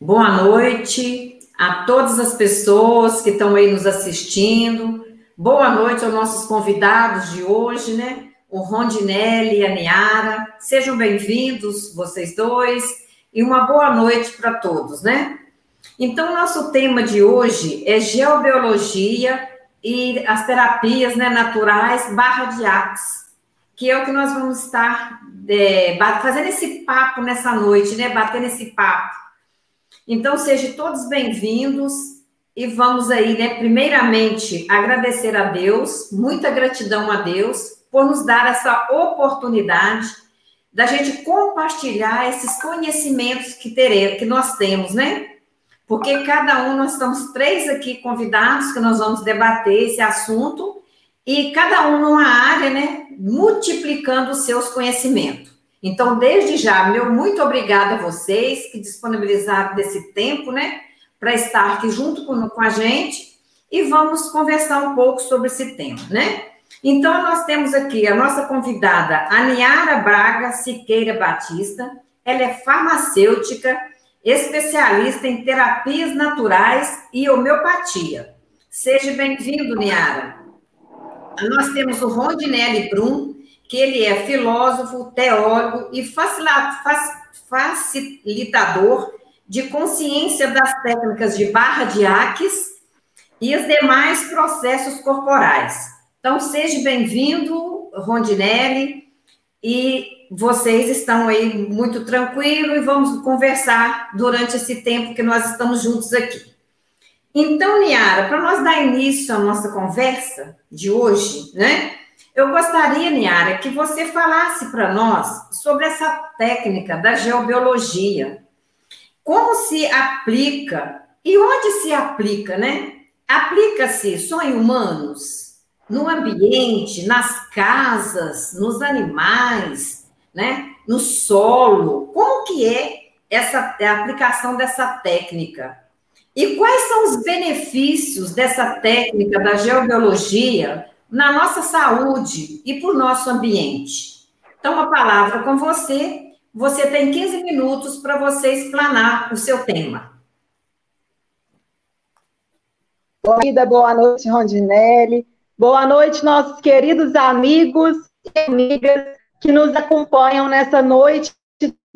Boa noite a todas as pessoas que estão aí nos assistindo. Boa noite aos nossos convidados de hoje, né? O Rondinelli e a Niara. Sejam bem-vindos, vocês dois, e uma boa noite para todos, né? Então, nosso tema de hoje é geobiologia e as terapias né, naturais barra de AX, que é o que nós vamos estar é, fazendo esse papo nessa noite, né? Batendo esse papo então, sejam todos bem-vindos e vamos aí, né, primeiramente, agradecer a Deus, muita gratidão a Deus por nos dar essa oportunidade da gente compartilhar esses conhecimentos que teremos, que nós temos, né? Porque cada um, nós estamos três aqui convidados que nós vamos debater esse assunto e cada um numa área, né, multiplicando os seus conhecimentos. Então, desde já, meu muito obrigada a vocês que disponibilizaram desse tempo, né, para estar aqui junto com, com a gente e vamos conversar um pouco sobre esse tema, né? Então, nós temos aqui a nossa convidada, Aniara Braga Siqueira Batista. Ela é farmacêutica, especialista em terapias naturais e homeopatia. Seja bem-vindo, Niara. Nós temos o Rondinelli Brum, que ele é filósofo, teólogo e facilitador de consciência das técnicas de barra de Aques e os demais processos corporais. Então, seja bem-vindo, Rondinelli, e vocês estão aí muito tranquilos e vamos conversar durante esse tempo que nós estamos juntos aqui. Então, Niara, para nós dar início à nossa conversa de hoje, né? Eu gostaria, Niara, que você falasse para nós sobre essa técnica da geobiologia. Como se aplica e onde se aplica, né? Aplica-se só em humanos, no ambiente, nas casas, nos animais, né? No solo. Como que é essa a aplicação dessa técnica? E quais são os benefícios dessa técnica da geobiologia na nossa saúde e para o nosso ambiente. Então, a palavra com você. Você tem 15 minutos para você explanar o seu tema. Boa vida, boa noite, Rondinelli. Boa noite, nossos queridos amigos e amigas que nos acompanham nessa noite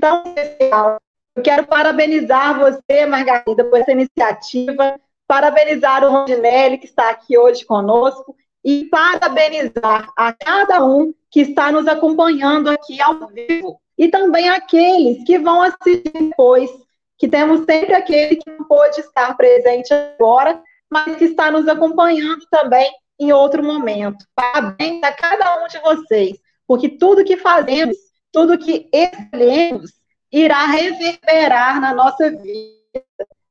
tão especial. Eu quero parabenizar você, Margarida, por essa iniciativa, parabenizar o Rondinelli, que está aqui hoje conosco, e parabenizar a cada um que está nos acompanhando aqui ao vivo e também aqueles que vão assistir depois, que temos sempre aquele que não pôde estar presente agora, mas que está nos acompanhando também em outro momento. Parabéns a cada um de vocês, porque tudo que fazemos, tudo que escolhemos, irá reverberar na nossa vida.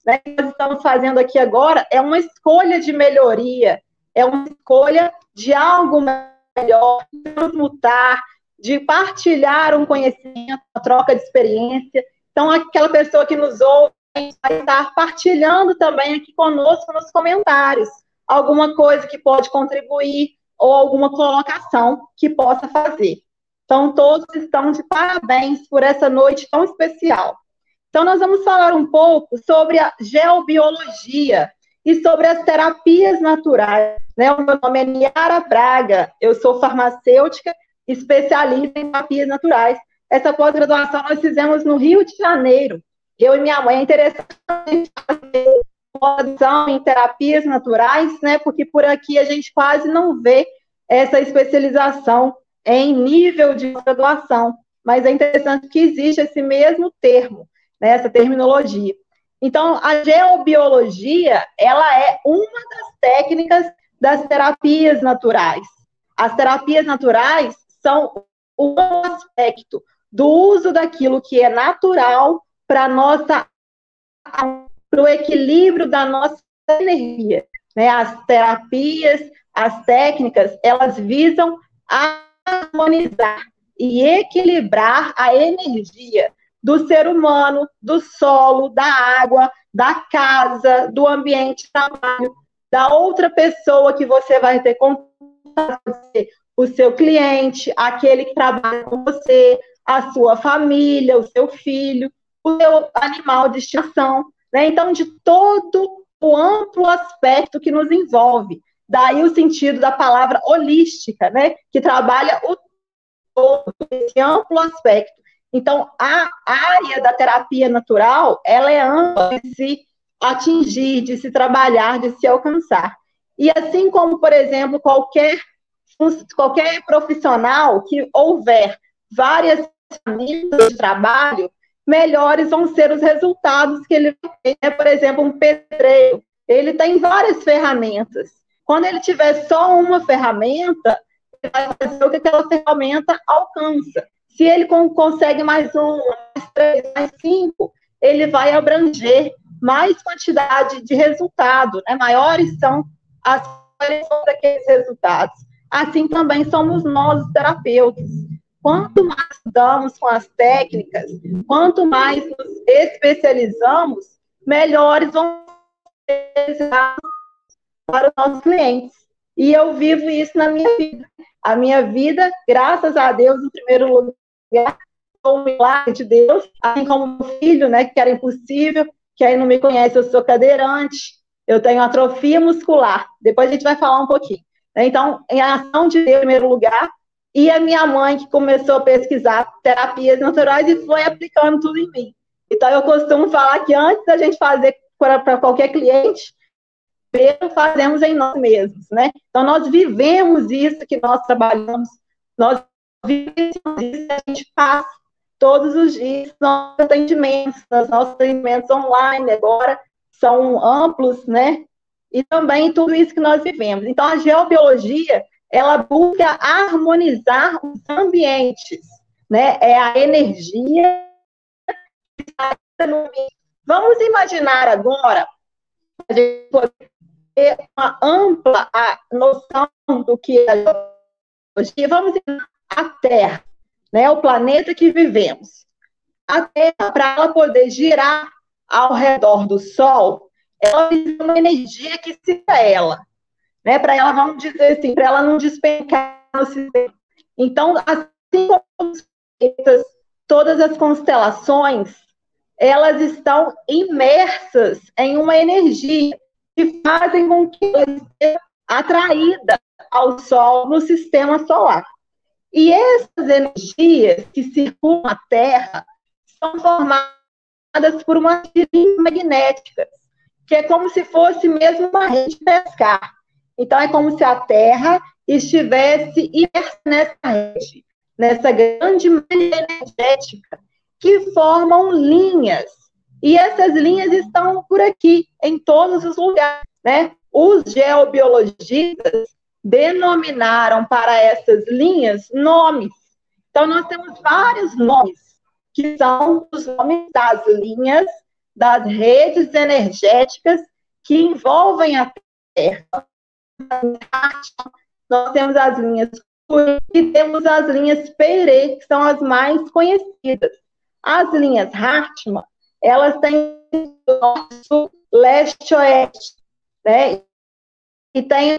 Né? O que nós estamos fazendo aqui agora é uma escolha de melhoria, é uma escolha de algo melhor, de transmutar, de partilhar um conhecimento, uma troca de experiência. Então, aquela pessoa que nos ouve vai estar partilhando também aqui conosco nos comentários alguma coisa que pode contribuir ou alguma colocação que possa fazer. Então, todos estão de parabéns por essa noite tão especial. Então, nós vamos falar um pouco sobre a geobiologia, e sobre as terapias naturais. Né? O meu nome é Niara Braga, eu sou farmacêutica, especialista em terapias naturais. Essa pós-graduação nós fizemos no Rio de Janeiro. Eu e minha mãe é interessante fazer pós em terapias naturais, né? Porque por aqui a gente quase não vê essa especialização em nível de graduação, mas é interessante que existe esse mesmo termo, né, essa terminologia. Então, a geobiologia, ela é uma das técnicas das terapias naturais. As terapias naturais são um aspecto do uso daquilo que é natural para nossa para o equilíbrio da nossa energia. Né? As terapias, as técnicas, elas visam harmonizar e equilibrar a energia do ser humano, do solo, da água, da casa, do ambiente de trabalho, da outra pessoa que você vai ter contato, o seu cliente, aquele que trabalha com você, a sua família, o seu filho, o seu animal de estimação, né? Então, de todo o amplo aspecto que nos envolve. Daí o sentido da palavra holística, né? Que trabalha o todo, esse amplo aspecto. Então, a área da terapia natural, ela é ampla de se atingir, de se trabalhar, de se alcançar. E assim como, por exemplo, qualquer, qualquer profissional que houver várias ferramentas de trabalho, melhores vão ser os resultados que ele ter. Né? Por exemplo, um pedreiro, ele tem várias ferramentas. Quando ele tiver só uma ferramenta, ele vai fazer o que aquela ferramenta alcança. Se ele consegue mais uma, mais três, mais cinco, ele vai abranger mais quantidade de resultado, né? maiores são as daqueles resultados. Assim também somos nós, os terapeutas. Quanto mais damos com as técnicas, quanto mais nos especializamos, melhores vão ser para os nossos clientes. E eu vivo isso na minha vida. A minha vida, graças a Deus, em primeiro lugar, foi um milagre de Deus, assim como meu filho, né, que era impossível, que aí não me conhece, eu sou cadeirante, eu tenho atrofia muscular. Depois a gente vai falar um pouquinho. Então, em ação de Deus, em primeiro lugar, e a minha mãe que começou a pesquisar terapias naturais e foi aplicando tudo em mim. Então, eu costumo falar que antes da gente fazer para qualquer cliente, primeiro fazemos em nós mesmos, né? Então, nós vivemos isso que nós trabalhamos, nós vivemos isso que a gente passa todos os dias nossos atendimentos, nos nossos atendimentos online agora, são amplos, né? E também tudo isso que nós vivemos. Então, a geobiologia, ela busca harmonizar os ambientes, né? É a energia Vamos imaginar agora a gente poder ter uma ampla noção do que é a geologia. Vamos imaginar a Terra, né? O planeta que vivemos. A Terra, para ela poder girar ao redor do Sol, ela precisa uma energia que siga ela, né? Para ela, vamos dizer assim, para ela não despencar no sistema. Então, assim como todas as constelações, elas estão imersas em uma energia que fazem com que ela seja atraída ao Sol no sistema solar. E essas energias que circulam a Terra são formadas por umas tirinhas magnéticas, que é como se fosse mesmo uma rede de pescar. Então, é como se a Terra estivesse imersa nessa rede, nessa grande malha energética, que formam linhas. E essas linhas estão por aqui, em todos os lugares. Né? Os geobiologistas denominaram para essas linhas nomes. Então, nós temos vários nomes que são os nomes das linhas das redes energéticas que envolvem a Terra. Nós temos as linhas e temos as linhas Peirê, que são as mais conhecidas. As linhas Hartmann, elas têm sul, leste, oeste, né? E tem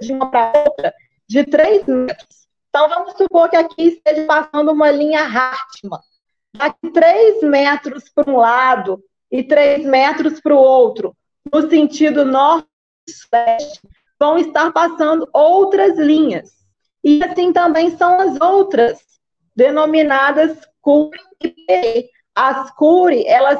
de uma para outra de 3 metros. Então, vamos supor que aqui esteja passando uma linha Hartmann. Aqui, 3 metros para um lado e 3 metros para o outro, no sentido norte-leste, vão estar passando outras linhas. E assim também são as outras, denominadas Cury e Perê. As Cury, elas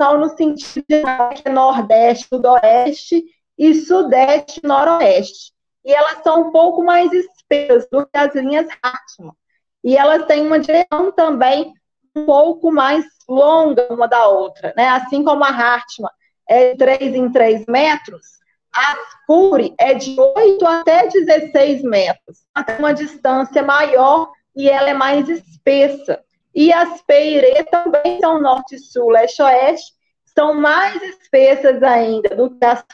são no sentido de nordeste, sudoeste e sudeste, noroeste. E elas são um pouco mais espessas do que as linhas Hartmann. E elas têm uma direção também um pouco mais longa uma da outra, né? Assim como a Hartmann é de 3 em 3 metros, a Cury é de 8 até 16 metros. Tem uma distância maior e ela é mais espessa. E as Peirê também são norte, sul, leste, oeste, são mais espessas ainda do que as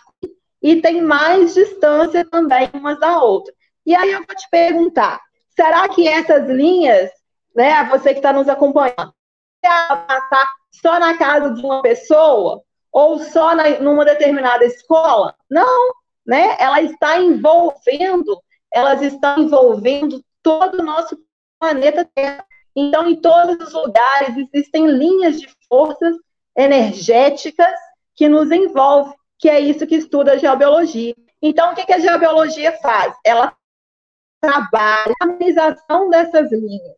e tem mais distância também umas da outra. E aí eu vou te perguntar, será que essas linhas, né, você que está nos acompanhando, passar só na casa de uma pessoa ou só na, numa determinada escola? Não, né? Ela está envolvendo, elas estão envolvendo todo o nosso planeta Terra. Então, em todos os lugares existem linhas de forças energéticas que nos envolvem, que é isso que estuda a geobiologia. Então, o que, a geobiologia faz? Ela trabalha a harmonização dessas linhas.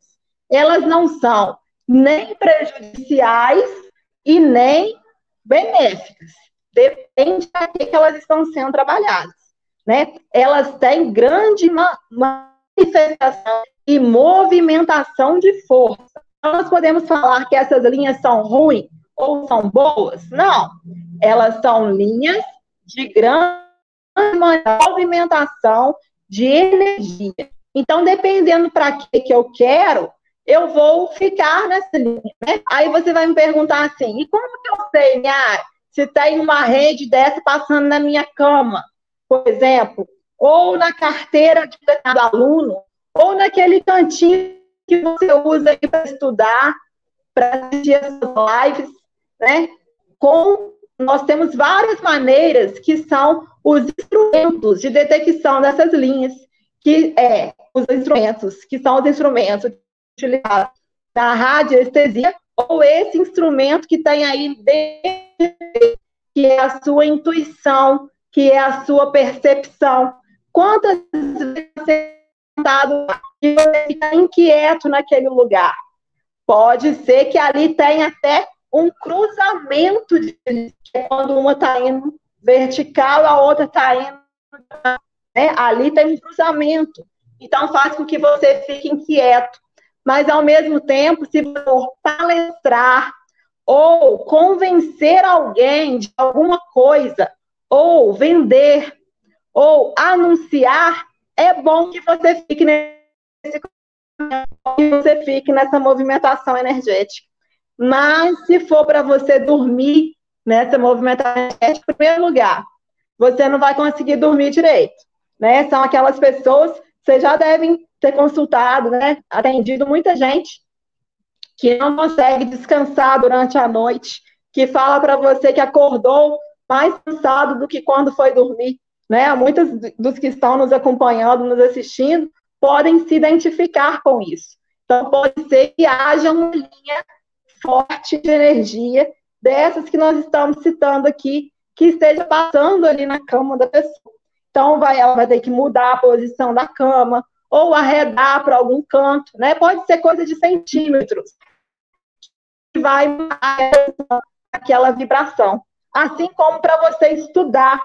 Elas não são nem prejudiciais e nem benéficas. Depende para que elas estão sendo trabalhadas. Né? Elas têm grande manifestação e movimentação de força. Nós podemos falar que essas linhas são ruins ou são boas? Não. Elas são linhas de grande movimentação de energia. Então, dependendo para que, que eu quero, eu vou ficar nessa linha. Né? Aí você vai me perguntar assim: e como que eu sei, minha, se tem uma rede dessa passando na minha cama, por exemplo, ou na carteira de cada aluno, ou naquele cantinho que você usa para estudar, para assistir as lives, né? Com nós temos várias maneiras que são os instrumentos de detecção dessas linhas, que é os instrumentos, que são os instrumentos utilizados na radiestesia, ou esse instrumento que tem aí dentro, que é a sua intuição, que é a sua percepção. Quantas vezes você está e você fica inquieto naquele lugar? Pode ser que ali tenha até um cruzamento de quando uma está indo vertical, a outra está indo. Né? Ali tem um cruzamento. Então faz com que você fique inquieto. Mas ao mesmo tempo, se for palestrar ou convencer alguém de alguma coisa, ou vender, ou anunciar, é bom que você fique nesse que você fique nessa movimentação energética. Mas se for para você dormir nessa movimentação energética, em primeiro lugar, você não vai conseguir dormir direito. Né? São aquelas pessoas, vocês já devem ter consultado, né? atendido muita gente que não consegue descansar durante a noite, que fala para você que acordou mais cansado do que quando foi dormir. Né? Muitos dos que estão nos acompanhando, nos assistindo, podem se identificar com isso. Então, pode ser que haja uma linha forte de energia dessas que nós estamos citando aqui, que esteja passando ali na cama da pessoa. Então, vai, ela vai ter que mudar a posição da cama, ou arredar para algum canto, né? Pode ser coisa de centímetros, que vai aquela vibração. Assim como para você estudar.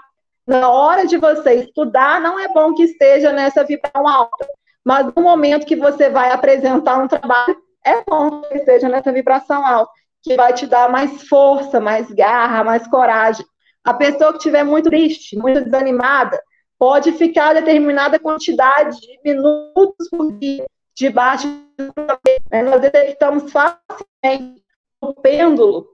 Na hora de você estudar, não é bom que esteja nessa vibração alta. Mas no momento que você vai apresentar um trabalho, é bom que esteja nessa vibração alta, que vai te dar mais força, mais garra, mais coragem. A pessoa que estiver muito triste, muito desanimada, pode ficar determinada quantidade de minutos por dia debaixo do né? Nós detectamos facilmente o pêndulo,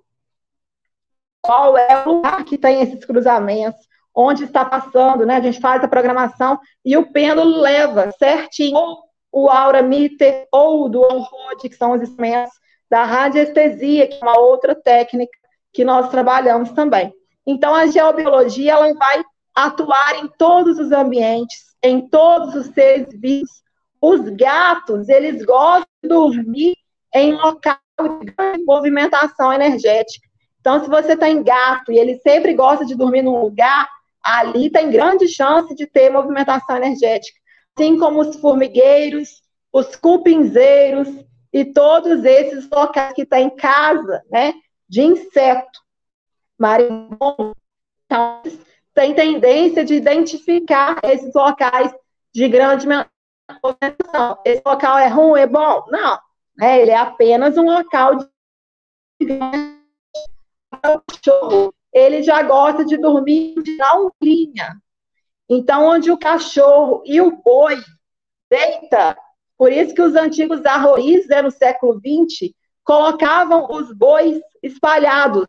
qual é o lugar que tem esses cruzamentos, onde está passando, né? A gente faz a programação e o pêndulo leva certinho o aura meter ou o dual rod, que são os instrumentos da radiestesia, que é uma outra técnica que nós trabalhamos também. Então, a geobiologia ela vai atuar em todos os ambientes, em todos os seres vivos. Os gatos, eles gostam de dormir em local de movimentação energética. Então, se você tem gato e ele sempre gosta de dormir num lugar, ali tem grande chance de ter movimentação energética assim como os formigueiros, os cupinzeiros e todos esses locais que em casa, né, de inseto. Marimbondo, então, tem tendência de identificar esses locais de grande movimentação. Esse local é ruim, é bom? Não, né, ele é apenas um local de grande ele já gosta de dormir na linha, então, onde o cachorro e o boi deita, por isso que os antigos arroístas, né, no século XX, colocavam os bois espalhados,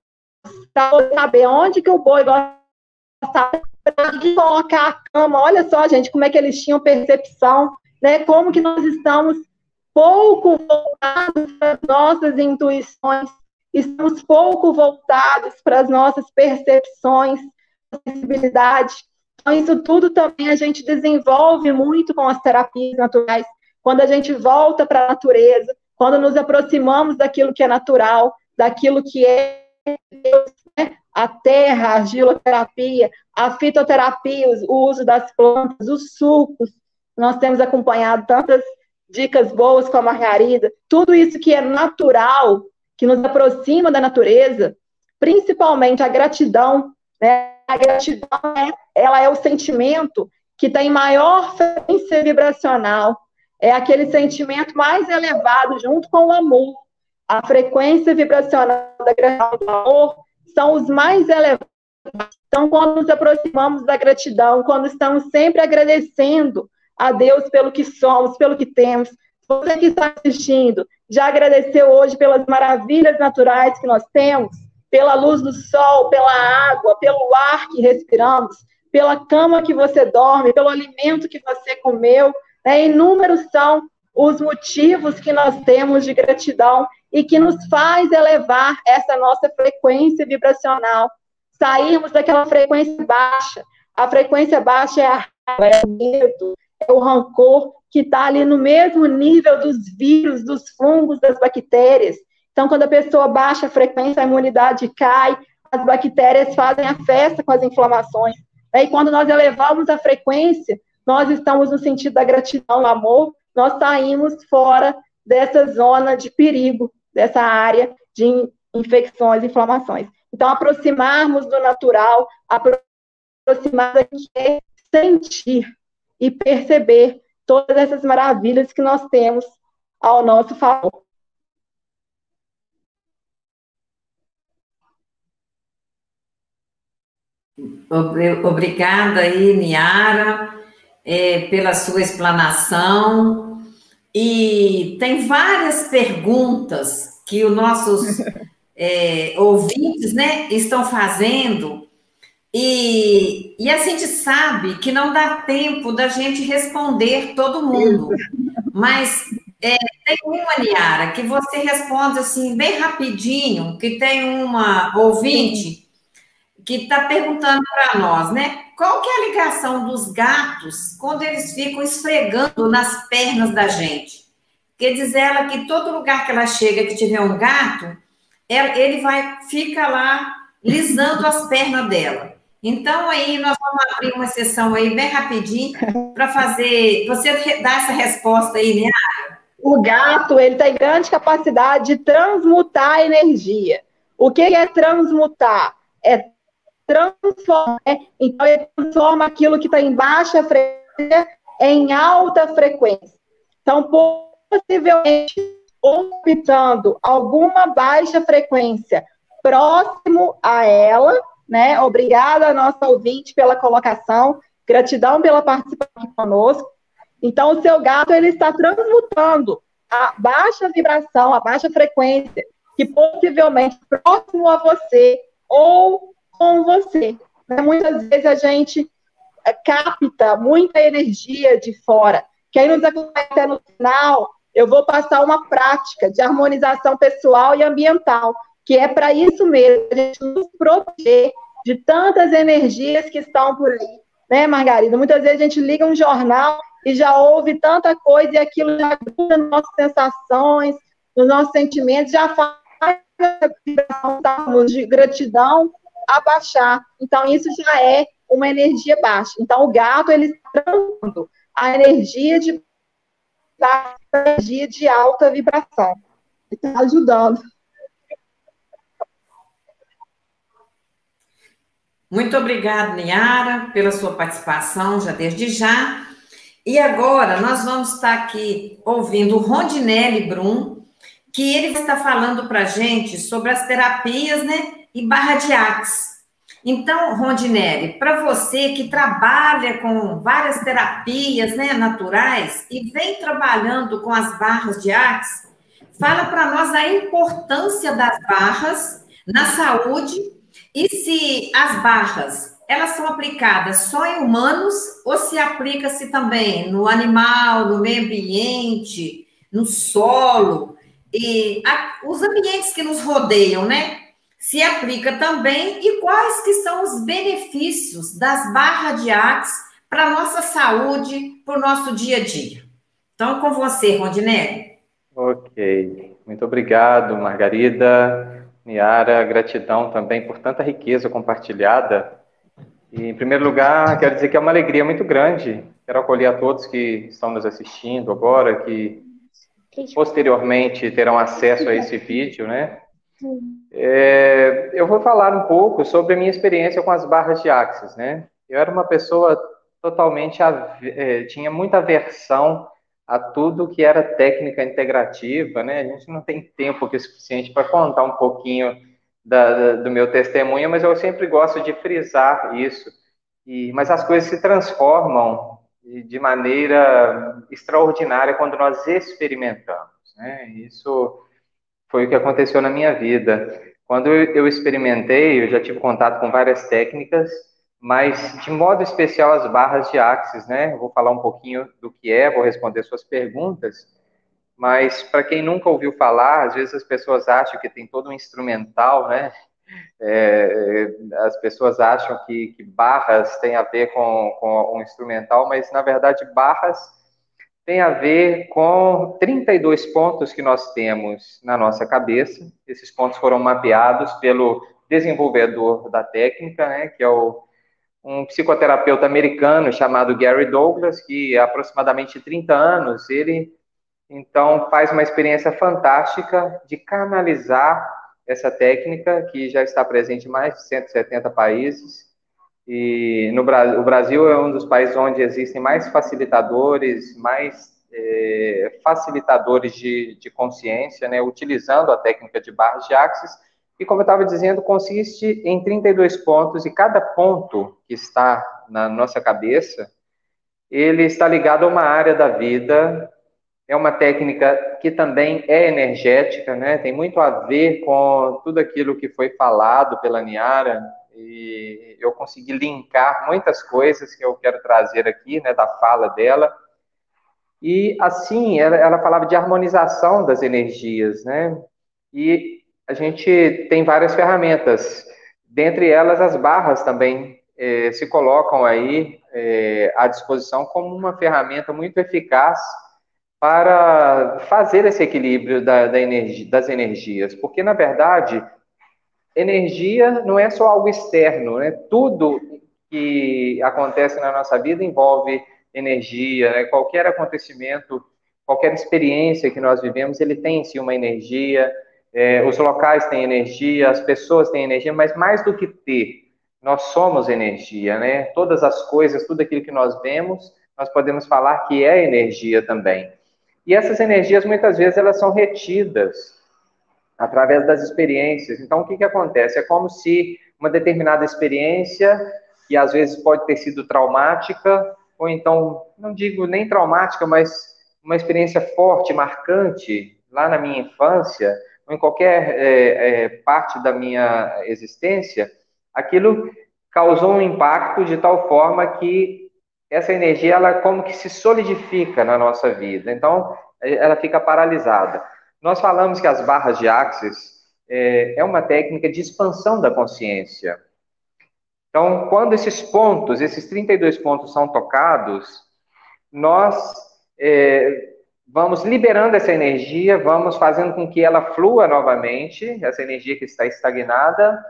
para saber onde que o boi gostava de colocar a cama. Olha só, gente, como é que eles tinham percepção, né? Como que nós estamos pouco voltados para as nossas intuições, estamos pouco voltados para as nossas percepções, sensibilidade. Então, isso tudo também a gente desenvolve muito com as terapias naturais. Quando a gente volta para a natureza, quando nos aproximamos daquilo que é natural, daquilo que é Deus, né? a terra, a argiloterapia, a fitoterapia, o uso das plantas, os sucos. Nós temos acompanhado tantas dicas boas com a Margarida, tudo isso que é natural, que nos aproxima da natureza, principalmente a gratidão, né? A gratidão é, ela é o sentimento que tem maior frequência vibracional, é aquele sentimento mais elevado junto com o amor. A frequência vibracional da gratidão do amor são os mais elevados. Então, quando nos aproximamos da gratidão, quando estamos sempre agradecendo a Deus pelo que somos, pelo que temos, você que está assistindo, já agradeceu hoje pelas maravilhas naturais que nós temos, pela luz do sol, pela água, pelo ar que respiramos, pela cama que você dorme, pelo alimento que você comeu. Né? Inúmeros são os motivos que nós temos de gratidão e que nos faz elevar essa nossa frequência vibracional, sairmos daquela frequência baixa. A frequência baixa é a raiva, é o medo, é o rancor, que está ali no mesmo nível dos vírus, dos fungos, das bactérias. Então, quando a pessoa baixa a frequência, a imunidade cai, as bactérias fazem a festa com as inflamações. E quando nós elevamos a frequência, nós estamos no sentido da gratidão, do amor, nós saímos fora dessa zona de perigo, dessa área de infecções, inflamações. Então, aproximarmos do natural, aproximar do que é sentir e perceber todas essas maravilhas que nós temos ao nosso favor. Obrigada aí, Niara, é, pela sua explanação. E tem várias perguntas que os nossos é, ouvintes né, estão fazendo e, e a gente sabe que não dá tempo da gente responder todo mundo, mas é, tem uma, Niara, que você responde assim, bem rapidinho, que tem uma ouvinte que está perguntando para nós, né? Qual que é a ligação dos gatos quando eles ficam esfregando nas pernas da gente? Quer dizer ela que todo lugar que ela chega que tiver um gato, ele vai fica lá lisando as pernas dela. Então, aí, nós vamos abrir uma sessão aí bem rapidinho para fazer. Você dá essa resposta aí, né? O gato, ele tem grande capacidade de transmutar energia. O que é transmutar? É transformar. Né? Então, ele transforma aquilo que está em baixa frequência em alta frequência. Então, possivelmente, optando alguma baixa frequência próximo a ela, né? Obrigada, nossa ouvinte, pela colocação. Gratidão pela participação conosco. Então, o seu gato ele está transmutando a baixa vibração, a baixa frequência, que possivelmente próximo a você ou com você. Né? Muitas vezes a gente é, capta muita energia de fora. Quem nos acompanha até no final, eu vou passar uma prática de harmonização pessoal e ambiental que é para isso mesmo, a gente nos proteger de tantas energias que estão por aí, né, Margarida? Muitas vezes a gente liga um jornal e já ouve tanta coisa e aquilo já gruda nas nossas sensações, nos nossos sentimentos, já faz vibração de gratidão abaixar. Então, isso já é uma energia baixa. Então, o gato, ele está dando a energia de, a energia de alta vibração. Ele está ajudando. Muito obrigada, Niara, pela sua participação já desde já. E agora nós vamos estar aqui ouvindo o Rondinelli Brum, que ele está falando para a gente sobre as terapias, né, e barra de ax. Então, Rondinelli, para você que trabalha com várias terapias, né, naturais e vem trabalhando com as barras de ax, fala para nós a importância das barras na saúde e se as barras, elas são aplicadas só em humanos ou se aplica-se também no animal, no meio ambiente, no solo, e a, os ambientes que nos rodeiam, né? Se aplica também e quais que são os benefícios das barras de Axe para a nossa saúde, para o nosso dia a dia. Então, com você, Rondinelli. Ok, muito obrigado, Margarida, Niara, gratidão também por tanta riqueza compartilhada. E, em primeiro lugar, quero dizer que é uma alegria muito grande. Quero acolher a todos que estão nos assistindo agora, que posteriormente terão acesso a esse vídeo, né? É, eu vou falar um pouco sobre a minha experiência com as barras de Axis, né? Eu era uma pessoa totalmente, é, tinha muita aversão a tudo que era técnica integrativa, né? A gente não tem tempo aqui suficiente para contar um pouquinho da, da, do meu testemunho, mas eu sempre gosto de frisar isso. E, mas as coisas se transformam de maneira extraordinária quando nós experimentamos, né? Isso foi o que aconteceu na minha vida. Quando eu experimentei, eu já tive contato com várias técnicas, mas de modo especial as barras de Axis, né? Eu vou falar um pouquinho do que é, vou responder suas perguntas, mas para quem nunca ouviu falar, às vezes as pessoas acham que tem todo um instrumental, né? É, as pessoas acham que, que, barras tem a ver com, com um instrumental, mas na verdade barras tem a ver com 32 pontos que nós temos na nossa cabeça. Esses pontos foram mapeados pelo desenvolvedor da técnica, né, que é o, um psicoterapeuta americano chamado Gary Douglas, que há aproximadamente 30 anos, ele então faz uma experiência fantástica de canalizar essa técnica que já está presente em mais de 170 países e no Brasil, o Brasil é um dos países onde existem mais facilitadores, mais é, facilitadores de, de consciência, né, utilizando a técnica de barras de axis. E como eu estava dizendo, consiste em 32 pontos, e cada ponto que está na nossa cabeça, ele está ligado a uma área da vida. É uma técnica que também é energética, né? Tem muito a ver com tudo aquilo que foi falado pela Niara e eu consegui linkar muitas coisas que eu quero trazer aqui, né, da fala dela. E assim, ela, ela falava de harmonização das energias, né? E a gente tem várias ferramentas, dentre elas as barras também eh, se colocam aí eh, à disposição como uma ferramenta muito eficaz para fazer esse equilíbrio da, da energia, das energias, porque na verdade energia não é só algo externo, né? Tudo que acontece na nossa vida envolve energia, né? Qualquer acontecimento, qualquer experiência que nós vivemos, ele tem em si uma energia. É, os locais têm energia, as pessoas têm energia, mas mais do que ter, nós somos energia, né? Todas as coisas, tudo aquilo que nós vemos, nós podemos falar que é energia também. E essas energias, muitas vezes, elas são retidas através das experiências. Então, o que, que acontece? É como se uma determinada experiência, que às vezes pode ter sido traumática, ou então, não digo nem traumática, mas uma experiência forte, marcante, lá na minha infância, ou em qualquer é, é, parte da minha existência, aquilo causou um impacto de tal forma que essa energia, ela como que se solidifica na nossa vida. Então, ela fica paralisada. Nós falamos que as barras de Axis é, é uma técnica de expansão da consciência. Então, quando esses pontos, esses 32 pontos são tocados, nós é, vamos liberando essa energia, vamos fazendo com que ela flua novamente, essa energia que está estagnada,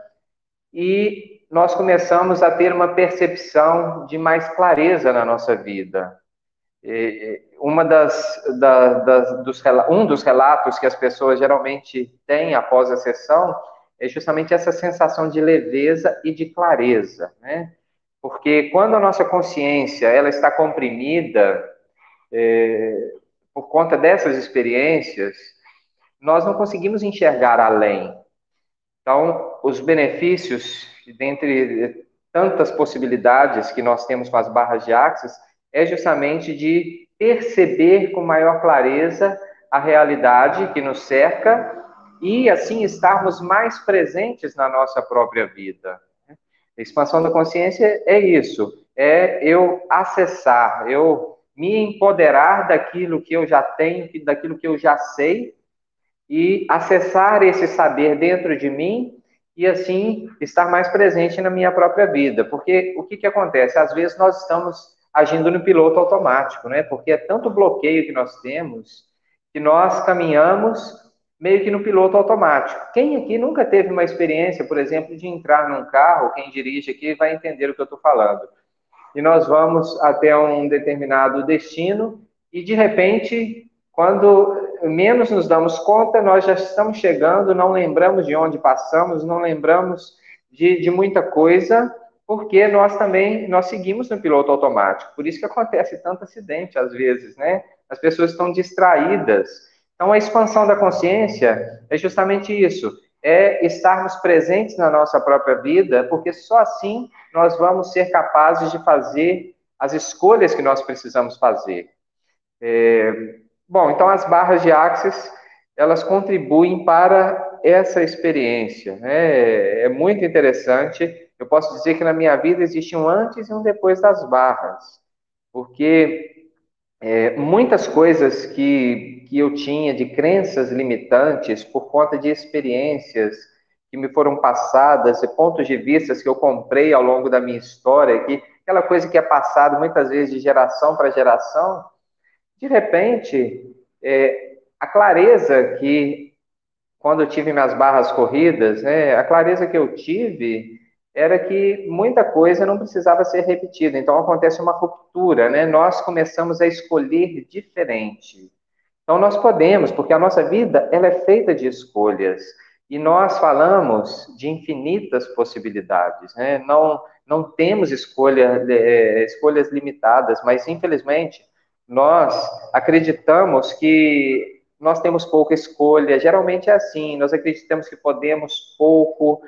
e nós começamos a ter uma percepção de mais clareza na nossa vida uma das, da, das dos, um dos relatos que as pessoas geralmente têm após a sessão é justamente essa sensação de leveza e de clareza, né? Porque quando a nossa consciência ela está comprimida é, por conta dessas experiências, nós não conseguimos enxergar além. Então, os benefícios, dentre tantas possibilidades que nós temos com as barras de axis, é justamente de perceber com maior clareza a realidade que nos cerca e assim estarmos mais presentes na nossa própria vida. A expansão da consciência é isso, é eu acessar, eu me empoderar daquilo que eu já tenho, daquilo que eu já sei e acessar esse saber dentro de mim e assim estar mais presente na minha própria vida. Porque o que, que acontece? Às vezes nós estamos agindo no piloto automático, né? Porque é tanto bloqueio que nós temos que nós caminhamos meio que no piloto automático. Quem aqui nunca teve uma experiência, por exemplo, de entrar num carro, quem dirige aqui vai entender o que eu estou falando. E nós vamos até um determinado destino e de repente, quando menos nos damos conta, nós já estamos chegando, não lembramos de onde passamos, não lembramos de, de muita coisa, porque nós também nós seguimos no piloto automático. Por isso que acontece tanto acidente às vezes, né? As pessoas estão distraídas então, a expansão da consciência é justamente isso: é estarmos presentes na nossa própria vida, porque só assim nós vamos ser capazes de fazer as escolhas que nós precisamos fazer. É, bom, então as barras de Axis elas contribuem para essa experiência. Né? É muito interessante. Eu posso dizer que na minha vida existe um antes e um depois das barras, porque é, muitas coisas que, que eu tinha de crenças limitantes por conta de experiências que me foram passadas e pontos de vista que eu comprei ao longo da minha história, que aquela coisa que é passada muitas vezes de geração para geração, de repente, é, a clareza que, quando eu tive minhas barras corridas, né, a clareza que eu tive era que muita coisa não precisava ser repetida. Então acontece uma ruptura, né? Nós começamos a escolher diferente. Então nós podemos, porque a nossa vida ela é feita de escolhas e nós falamos de infinitas possibilidades, né? Não não temos escolha, é, escolhas limitadas, mas infelizmente nós acreditamos que nós temos pouca escolha. Geralmente é assim. Nós acreditamos que podemos pouco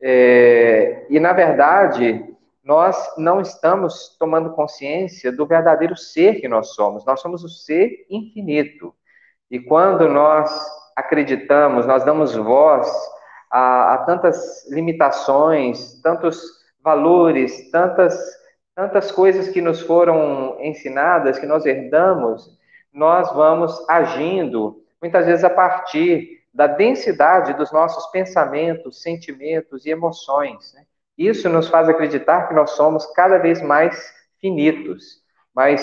é, e, na verdade, nós não estamos tomando consciência do verdadeiro ser que nós somos. Nós somos o ser infinito. E quando nós acreditamos, nós damos voz a, a tantas limitações, tantos valores, tantas, tantas coisas que nos foram ensinadas, que nós herdamos, nós vamos agindo, muitas vezes a partir da densidade dos nossos pensamentos, sentimentos e emoções. Né? Isso nos faz acreditar que nós somos cada vez mais finitos, mas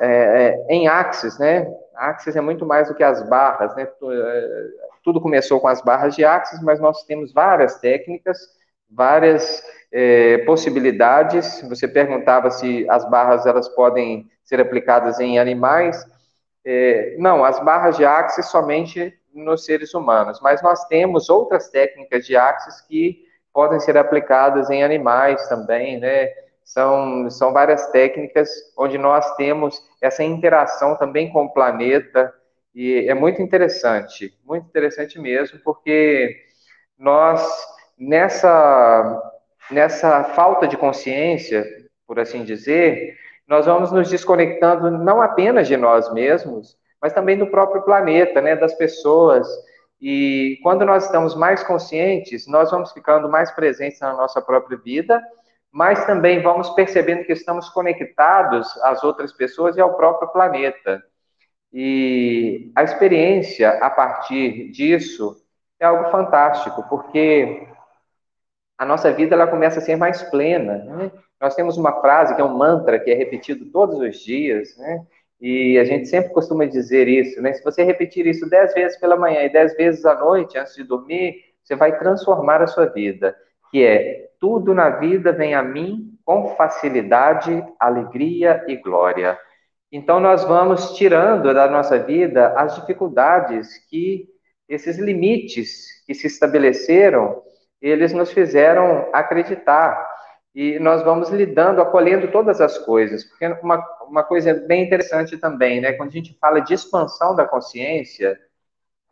é, é, em Axis, né? Axis é muito mais do que as barras, né? É, tudo começou com as barras de Axis, mas nós temos várias técnicas, várias é, possibilidades. Você perguntava se as barras elas podem ser aplicadas em animais. É, não, as barras de Axis somente nos seres humanos, mas nós temos outras técnicas de axis que podem ser aplicadas em animais também, né? São, são várias técnicas onde nós temos essa interação também com o planeta, e é muito interessante, muito interessante mesmo, porque nós, nessa, nessa falta de consciência, por assim dizer, nós vamos nos desconectando não apenas de nós mesmos, mas também do próprio planeta, né, das pessoas. E quando nós estamos mais conscientes, nós vamos ficando mais presentes na nossa própria vida, mas também vamos percebendo que estamos conectados às outras pessoas e ao próprio planeta. E a experiência a partir disso é algo fantástico, porque a nossa vida ela começa a ser mais plena. Né? Nós temos uma frase que é um mantra que é repetido todos os dias, né? E a gente sempre costuma dizer isso, né? Se você repetir isso dez vezes pela manhã e dez vezes à noite, antes de dormir, você vai transformar a sua vida. Que é, tudo na vida vem a mim com facilidade, alegria e glória. Então, nós vamos tirando da nossa vida as dificuldades que esses limites que se estabeleceram, eles nos fizeram acreditar e nós vamos lidando, acolhendo todas as coisas, porque uma, uma coisa bem interessante também, né? Quando a gente fala de expansão da consciência,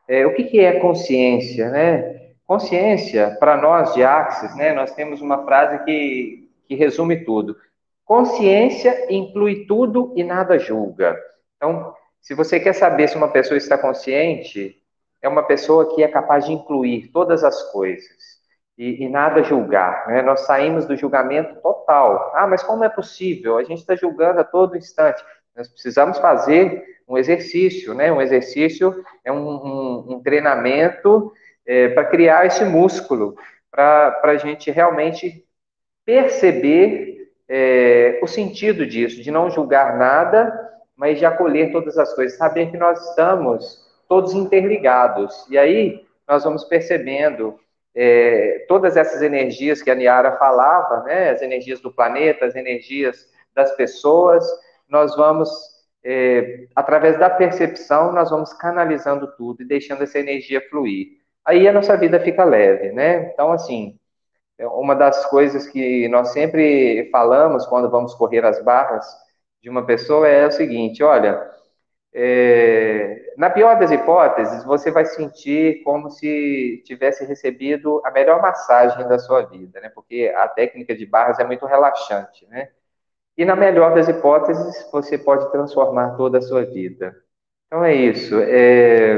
é, o que, que é consciência, né? Consciência, para nós de Axis, né? Nós temos uma frase que, que resume tudo. Consciência inclui tudo e nada julga. Então, se você quer saber se uma pessoa está consciente, é uma pessoa que é capaz de incluir todas as coisas e, e, nada julgar. Né? Nós saímos do julgamento total. Ah, mas como é possível? A gente está julgando a todo instante. Nós precisamos fazer um exercício, né? Um exercício é um, um, um treinamento é, para criar esse músculo, para a gente realmente perceber é, o sentido disso, de não julgar nada, mas de acolher todas as coisas, saber que nós estamos todos interligados. E aí nós vamos percebendo é, todas essas energias que a Niara falava, né, as energias do planeta, as energias das pessoas, nós vamos, é, através da percepção, nós vamos canalizando tudo e deixando essa energia fluir. Aí a nossa vida fica leve, né? Então, assim, é uma das coisas que nós sempre falamos quando vamos correr as barras de uma pessoa é o seguinte: olha, é, na pior das hipóteses, você vai sentir como se tivesse recebido a melhor massagem da sua vida, né? Porque a técnica de barras é muito relaxante, né? E na melhor das hipóteses, você pode transformar toda a sua vida. Então é isso. É,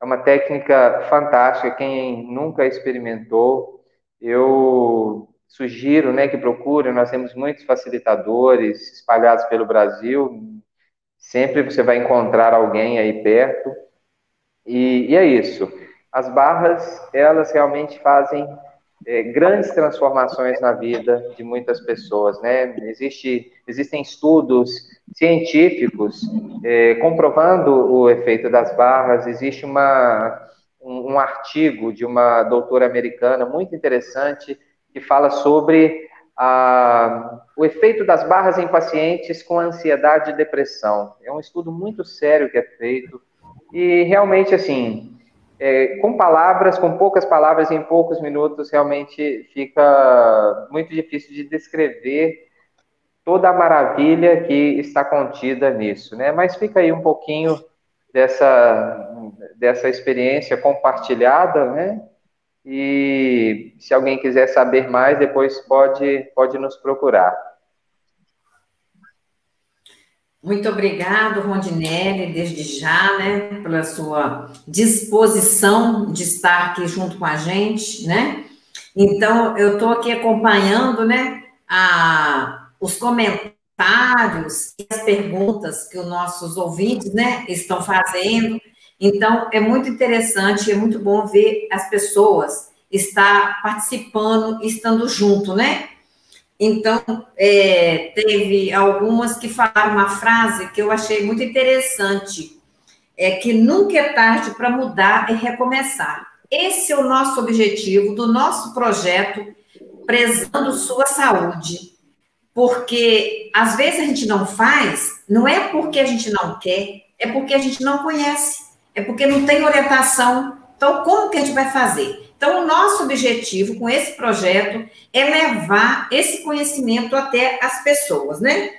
é uma técnica fantástica. Quem nunca experimentou, eu sugiro, né, que procure. Nós temos muitos facilitadores espalhados pelo Brasil Sempre você vai encontrar alguém aí perto. E, e é isso. As barras, elas realmente fazem é, grandes transformações na vida de muitas pessoas, né? Existe, existem estudos científicos é, comprovando o efeito das barras. Existe uma, um, um artigo de uma doutora americana muito interessante que fala sobre a, o efeito das barras em pacientes com ansiedade e depressão. É um estudo muito sério que é feito e realmente, assim, é, com palavras, com poucas palavras, em poucos minutos, realmente fica muito difícil de descrever toda a maravilha que está contida nisso, né? Mas fica aí um pouquinho dessa, dessa experiência compartilhada, né? E se alguém quiser saber mais, depois pode, pode nos procurar. Muito obrigado, Rondinelli, desde já, né, pela sua disposição de estar aqui junto com a gente, né? Então, eu estou aqui acompanhando, né, a, os comentários e as perguntas que os nossos ouvintes, né, estão fazendo. Então, é muito interessante, é muito bom ver as pessoas estar participando, estando junto, né? Então, é, teve algumas que falaram uma frase que eu achei muito interessante, é que nunca é tarde para mudar e recomeçar. Esse é o nosso objetivo do nosso projeto, prezando sua saúde. Porque às vezes a gente não faz, não é porque a gente não quer, é porque a gente não conhece é porque não tem orientação. Então, como que a gente vai fazer? Então, o nosso objetivo com esse projeto é levar esse conhecimento até as pessoas, né?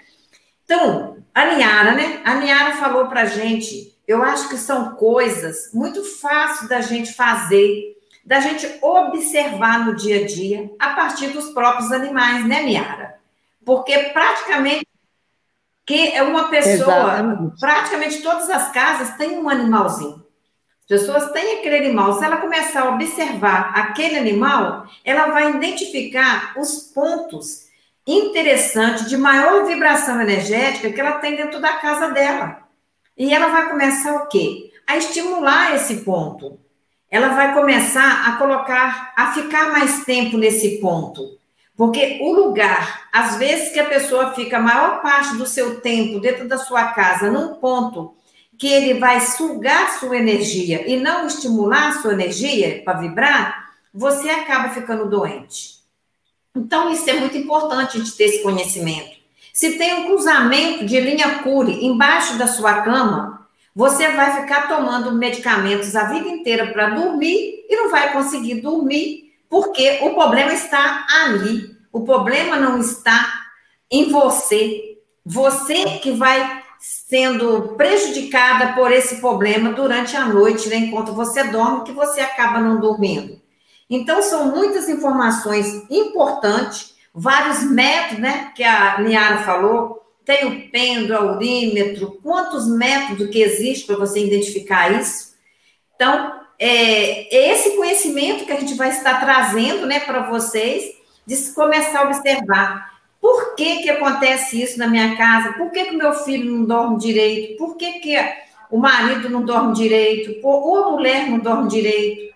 Então, a Niara, né? A Niara falou para a gente, eu acho que são coisas muito fáceis da gente fazer, da gente observar no dia a dia, a partir dos próprios animais, né, Niara? Porque praticamente que é uma pessoa, Exatamente. praticamente todas as casas têm um animalzinho. As pessoas têm aquele animal. Se ela começar a observar aquele animal, ela vai identificar os pontos interessantes de maior vibração energética que ela tem dentro da casa dela. E ela vai começar o quê? A estimular esse ponto. Ela vai começar a colocar, a ficar mais tempo nesse ponto. Porque o lugar, às vezes que a pessoa fica a maior parte do seu tempo dentro da sua casa, num ponto que ele vai sugar sua energia e não estimular sua energia para vibrar, você acaba ficando doente. Então, isso é muito importante de ter esse conhecimento. Se tem um cruzamento de linha cure embaixo da sua cama, você vai ficar tomando medicamentos a vida inteira para dormir e não vai conseguir dormir porque o problema está ali. O problema não está em você. Você que vai sendo prejudicada por esse problema durante a noite, né, enquanto você dorme, que você acaba não dormindo. Então, são muitas informações importantes, vários métodos, né, que a Niara falou, tem o pêndulo, aurímetro, quantos métodos que existem para você identificar isso. Então, é, esse conhecimento que a gente vai estar trazendo né, para vocês, de começar a observar. Por que, que acontece isso na minha casa? Por que, o meu filho não dorme direito? Por que, que o marido não dorme direito? Ou a mulher não dorme direito?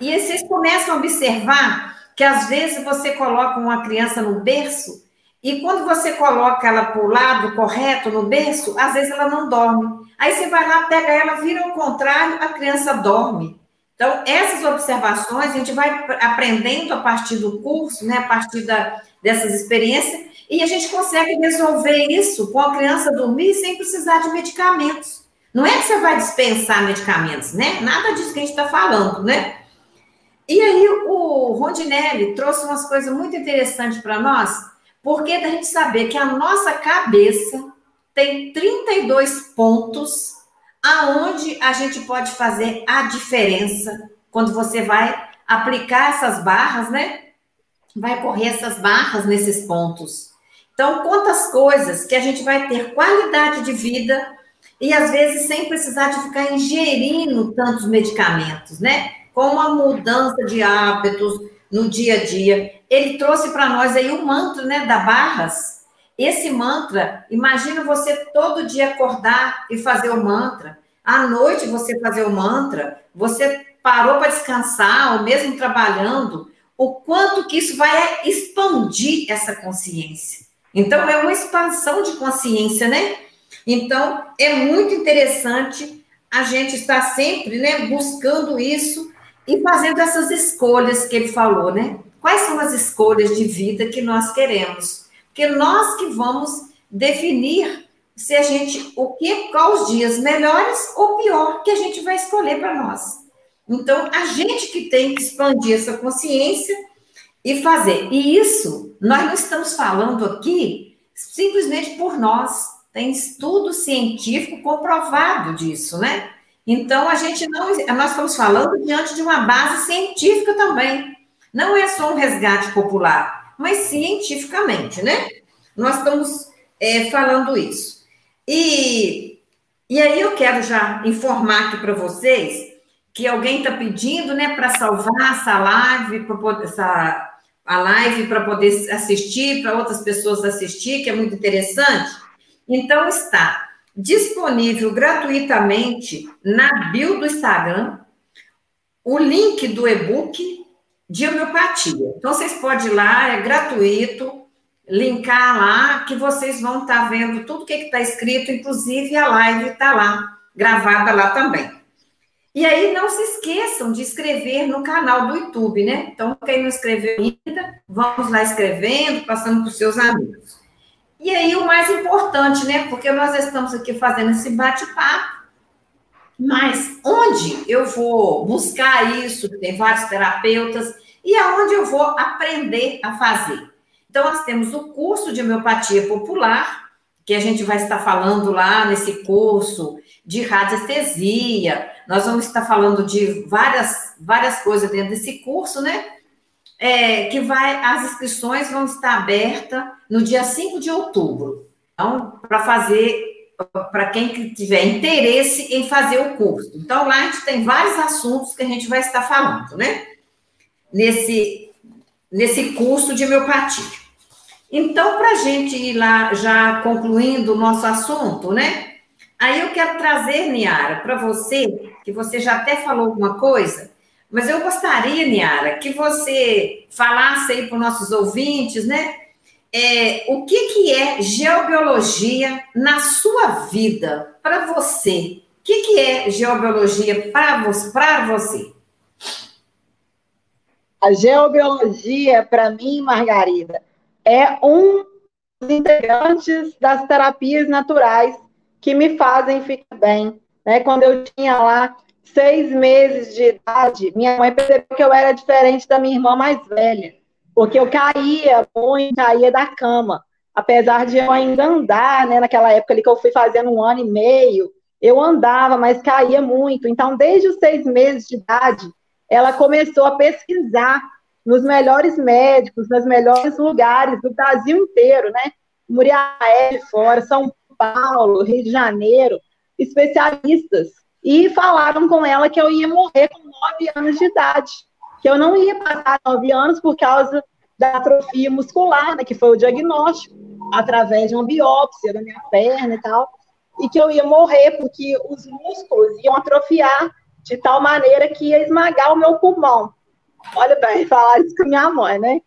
E aí vocês começam a observar que às vezes você coloca uma criança no berço, E quando você coloca ela para o lado correto, no berço, às vezes ela não dorme. Aí você vai lá, pega ela, vira ao contrário, a criança dorme. Então, essas observações a gente vai aprendendo a partir do curso, né, a partir da, dessas experiências, e a gente consegue resolver isso com a criança dormir sem precisar de medicamentos. Não é que você vai dispensar medicamentos, né? Nada disso que a gente está falando, né? E aí o Rondinelli trouxe umas coisas muito interessantes para nós, porque da gente saber que a nossa cabeça tem 32 pontos aonde a gente pode fazer a diferença quando você vai aplicar essas barras, né? Vai correr essas barras nesses pontos. Então, quantas coisas que a gente vai ter qualidade de vida e às vezes sem precisar de ficar ingerindo tantos medicamentos, né? Como a mudança de hábitos no dia a dia. Ele trouxe para nós aí o mantra, né, da Barras. Esse mantra, imagina você todo dia acordar e fazer o mantra. À noite você fazer o mantra, você parou para descansar, ou mesmo trabalhando, o quanto que isso vai expandir essa consciência. Então, é uma expansão de consciência, né? Então, é muito interessante a gente estar sempre né, buscando isso e fazendo essas escolhas que ele falou, né? Quais são as escolhas de vida que nós queremos? Porque nós que vamos definir se a gente o que quais os dias melhores ou pior que a gente vai escolher para nós. Então, a gente que tem que expandir essa consciência e fazer. E isso nós não estamos falando aqui simplesmente por nós. Tem estudo científico comprovado disso, né? Então, a gente não. Nós estamos falando diante de uma base científica também. Não é só um resgate popular, mas cientificamente, né? Nós estamos é, falando isso. E, e aí eu quero já informar aqui para vocês que alguém está pedindo, né, para salvar essa live, essa, a live para poder assistir, para outras pessoas assistir, que é muito interessante. Então, está disponível gratuitamente na bio do Instagram o link do e-book de homeopatia. Então, vocês podem ir lá, é gratuito, linkar lá, que vocês vão estar tá vendo tudo o que está escrito, inclusive a live está lá, gravada lá também. E aí, não se esqueçam de escrever no canal do YouTube, né? Então, quem não escreveu ainda, vamos lá escrevendo, passando para os seus amigos. E aí, o mais importante, né? Porque nós estamos aqui fazendo esse bate-papo, mas onde eu vou buscar isso? Tem vários terapeutas, e aonde eu vou aprender a fazer? Então, nós temos o curso de homeopatia popular, que a gente vai estar falando lá nesse curso de radiestesia, nós vamos estar falando de várias, várias coisas dentro desse curso, né? é, que vai, as inscrições vão estar abertas no dia 5 de outubro. Então, para fazer, para quem tiver interesse em fazer o curso. Então, lá a gente tem vários assuntos que a gente vai estar falando, né? Nesse, nesse curso de homeopatia. Então, para a gente ir lá já concluindo o nosso assunto, né? Aí eu quero trazer, Niara, para você, que você já até falou alguma coisa, mas eu gostaria, Niara, que você falasse aí para os nossos ouvintes, né? É, o que, que é geobiologia na sua vida, para você? O que, que é geobiologia para você? A geobiologia, para mim, Margarida, é um dos integrantes das terapias naturais que me fazem ficar bem. Né? Quando eu tinha lá seis meses de idade, minha mãe percebeu que eu era diferente da minha irmã mais velha, porque eu caía muito, caía da cama. Apesar de eu ainda andar, né, naquela época ali que eu fui fazendo um ano e meio, eu andava, mas caía muito. Então, desde os seis meses de idade, ela começou a pesquisar nos melhores médicos, nos melhores lugares do Brasil inteiro, né? Muriaé de fora, São Paulo, Rio de Janeiro, especialistas e falaram com ela que eu ia morrer com nove anos de idade, que eu não ia passar nove anos por causa da atrofia muscular, né, que foi o diagnóstico, através de uma biópsia da minha perna e tal, e que eu ia morrer porque os músculos iam atrofiar de tal maneira que ia esmagar o meu pulmão. Olha bem, falar isso com minha mãe, né?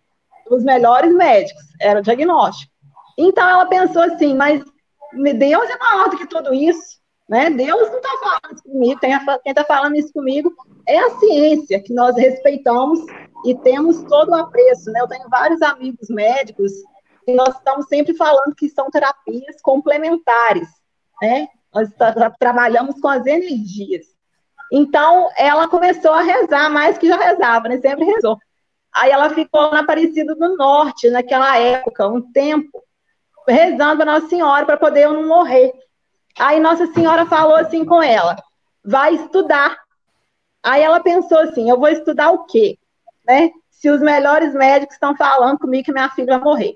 Os melhores médicos, era o diagnóstico. Então ela pensou assim, mas Deus é maior do que tudo isso, né? Deus não está falando isso comigo, quem está falando isso comigo é a ciência, que nós respeitamos e temos todo o apreço, né? Eu tenho vários amigos médicos e nós estamos sempre falando que são terapias complementares, né? Nós trabalhamos com as energias. Então, ela começou a rezar mais que já rezava, né? Sempre rezou. Aí ela ficou na Aparecida do Norte, naquela época, um tempo, rezando a Nossa Senhora para poder eu não morrer. Aí Nossa Senhora falou assim com ela: vai estudar. Aí ela pensou assim: eu vou estudar o quê? Né? Se os melhores médicos estão falando comigo que minha filha vai morrer.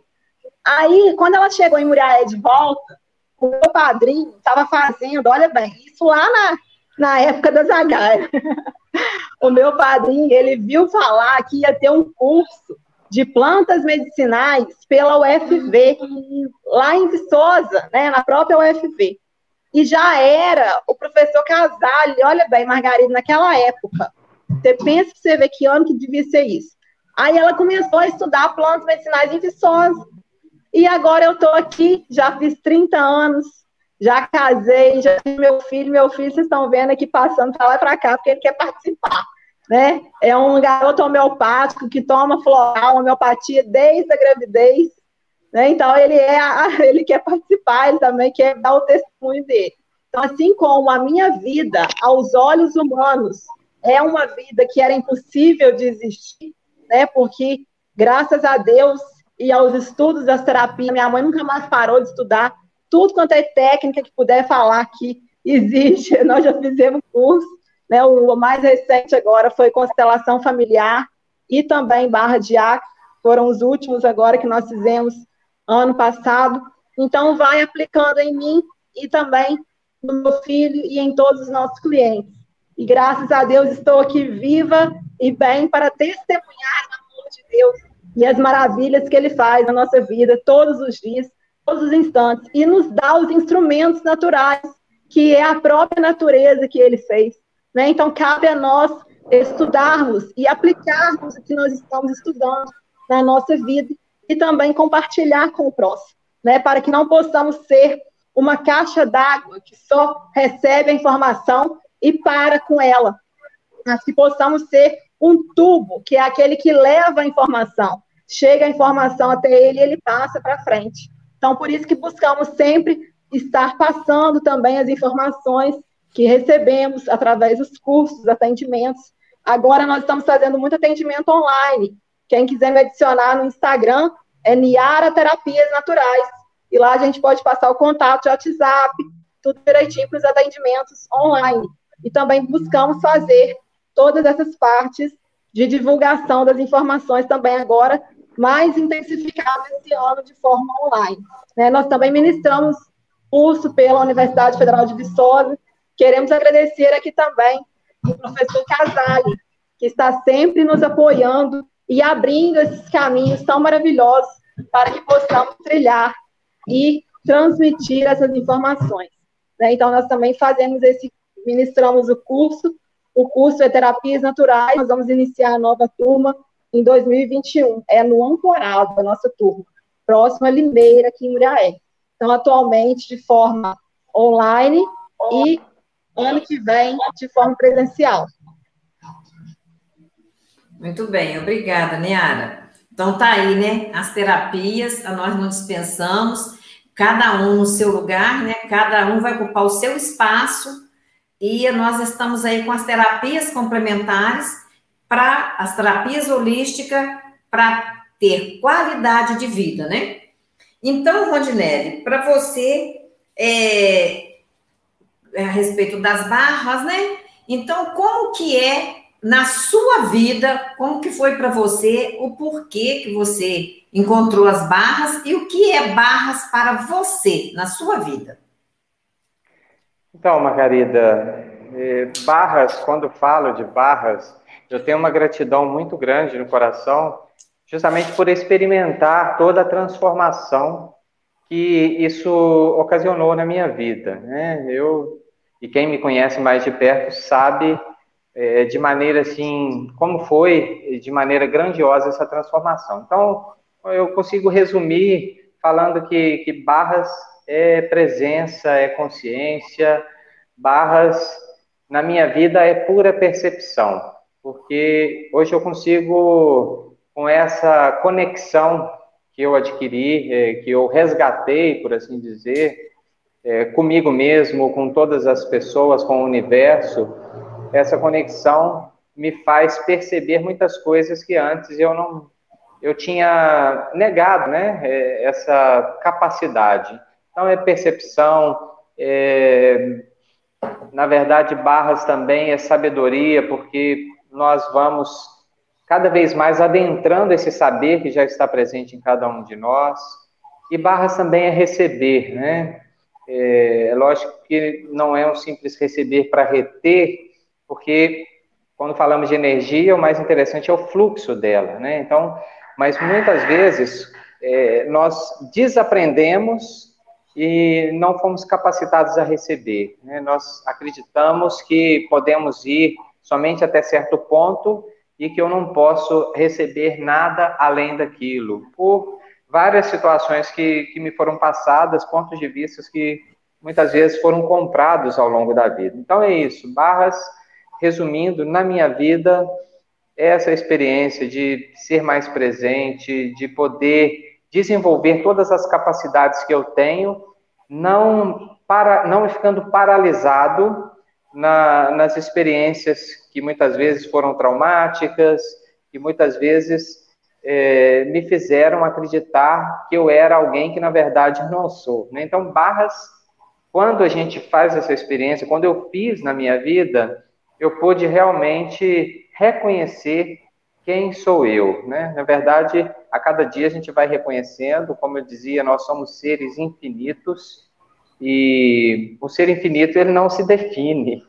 Aí, quando ela chegou em Muriaé de volta, o meu padrinho estava fazendo, olha bem, isso lá na, na época das Zagaia. o meu padrinho, ele viu falar que ia ter um curso de plantas medicinais pela UFV, lá em Viçosa, né, na própria UFV. E já era o professor Casale, olha bem, Margarida, naquela época. Você pensa que você vê que ano que devia ser isso. Aí ela começou a estudar plantas medicinais em Viçosa. E agora eu estou aqui, já fiz 30 anos, já casei, já tive meu filho. Meu filho, vocês estão vendo aqui passando para lá e para cá, porque ele quer participar né? É um garoto homeopático que toma floral, homeopatia desde a gravidez, né? Então ele é, ele quer participar, ele também quer dar o testemunho dele. Então, assim como a minha vida, aos olhos humanos, é uma vida que era impossível de existir, né? Porque graças a Deus e aos estudos das terapias, minha mãe nunca mais parou de estudar tudo quanto é técnica que puder falar que existe, nós já fizemos curso. Né, o mais recente agora foi constelação familiar e também barra de ar, foram os últimos agora que nós fizemos ano passado. Então, vai aplicando em mim e também no meu filho e em todos os nossos clientes. E graças a Deus estou aqui viva e bem para testemunhar o amor de Deus e as maravilhas que Ele faz na nossa vida todos os dias, todos os instantes, e nos dá os instrumentos naturais, que é a própria natureza que Ele fez. Né? Então, cabe a nós estudarmos e aplicarmos o que nós estamos estudando na nossa vida e também compartilhar com o próximo, né? para que não possamos ser uma caixa d'água que só recebe a informação e para com ela, mas que possamos ser um tubo, que é aquele que leva a informação, chega a informação até ele e ele passa para frente. Então, por isso que buscamos sempre estar passando também as informações que recebemos através dos cursos, atendimentos. Agora nós estamos fazendo muito atendimento online. Quem quiser me adicionar no Instagram é Niara Terapias Naturais. E lá a gente pode passar o contato de WhatsApp, tudo direitinho para os atendimentos online. E também buscamos fazer todas essas partes de divulgação das informações também agora mais intensificadas esse ano de forma online. Né? Nós também ministramos curso pela Universidade Federal de Viçosa, Queremos agradecer aqui também o professor Casale, que está sempre nos apoiando e abrindo esses caminhos tão maravilhosos para que possamos trilhar e transmitir essas informações. Né? Então, nós também fazemos esse, ministramos o curso, o curso é Terapias Naturais, nós vamos iniciar a nova turma em 2021, é no Ancorado, a nossa turma, próximo a Limeira, aqui em Muriaé. Então, atualmente, de forma online e ano que vem de forma presencial. Muito bem, obrigada, Niara. Então tá aí, né? As terapias, nós não dispensamos, cada um no seu lugar, né? Cada um vai ocupar o seu espaço e nós estamos aí com as terapias complementares para as terapias holísticas para ter qualidade de vida, né? Então, Rondinelli, para você é, é, a respeito das barras, né? Então, como que é na sua vida, como que foi para você, o porquê que você encontrou as barras e o que é barras para você na sua vida? Então, Margarida, é, barras, quando falo de barras, eu tenho uma gratidão muito grande no coração, justamente por experimentar toda a transformação que isso ocasionou na minha vida. Né? Eu e quem me conhece mais de perto sabe é, de maneira assim, como foi de maneira grandiosa essa transformação. Então, eu consigo resumir falando que, que Barras é presença, é consciência, Barras, na minha vida, é pura percepção, porque hoje eu consigo, com essa conexão que eu adquiri, é, que eu resgatei, por assim dizer, é, comigo mesmo, com todas as pessoas, com o universo, essa conexão me faz perceber muitas coisas que antes eu não eu tinha negado, né, é, essa capacidade. Então é percepção, é, na verdade barras também é sabedoria, porque nós vamos cada vez mais adentrando esse saber que já está presente em cada um de nós. E barras também é receber, né? É, é lógico que não é um simples receber para reter, porque quando falamos de energia, o mais interessante é o fluxo dela, né? Então, mas muitas vezes é, nós desaprendemos e não fomos capacitados a receber. Né? Nós acreditamos que podemos ir somente até certo ponto e que eu não posso receber nada além daquilo, por várias situações que, que me foram passadas, pontos de vista que muitas vezes foram comprados ao longo da vida. Então é isso, barras resumindo, na minha vida, essa experiência de ser mais presente, de poder desenvolver todas as capacidades que eu tenho, não para, não ficando paralisado na, nas experiências que muitas vezes foram traumáticas, que muitas vezes é, me fizeram acreditar que eu era alguém que na verdade não sou. Né? Então, barras, quando a gente faz essa experiência, quando eu fiz na minha vida, eu pude realmente reconhecer quem sou eu, né? Na verdade, a cada dia a gente vai reconhecendo, como eu dizia, nós somos seres infinitos e o ser infinito ele não se define.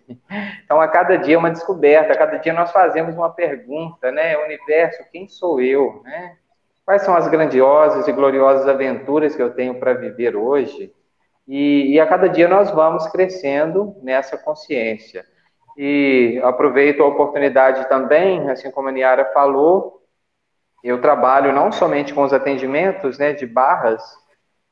Então, a cada dia é uma descoberta, a cada dia nós fazemos uma pergunta, né? Universo, quem sou eu, né? Quais são as grandiosas e gloriosas aventuras que eu tenho para viver hoje? E, e a cada dia nós vamos crescendo nessa consciência. E aproveito a oportunidade também, assim como a Niara falou, eu trabalho não somente com os atendimentos né, de barras,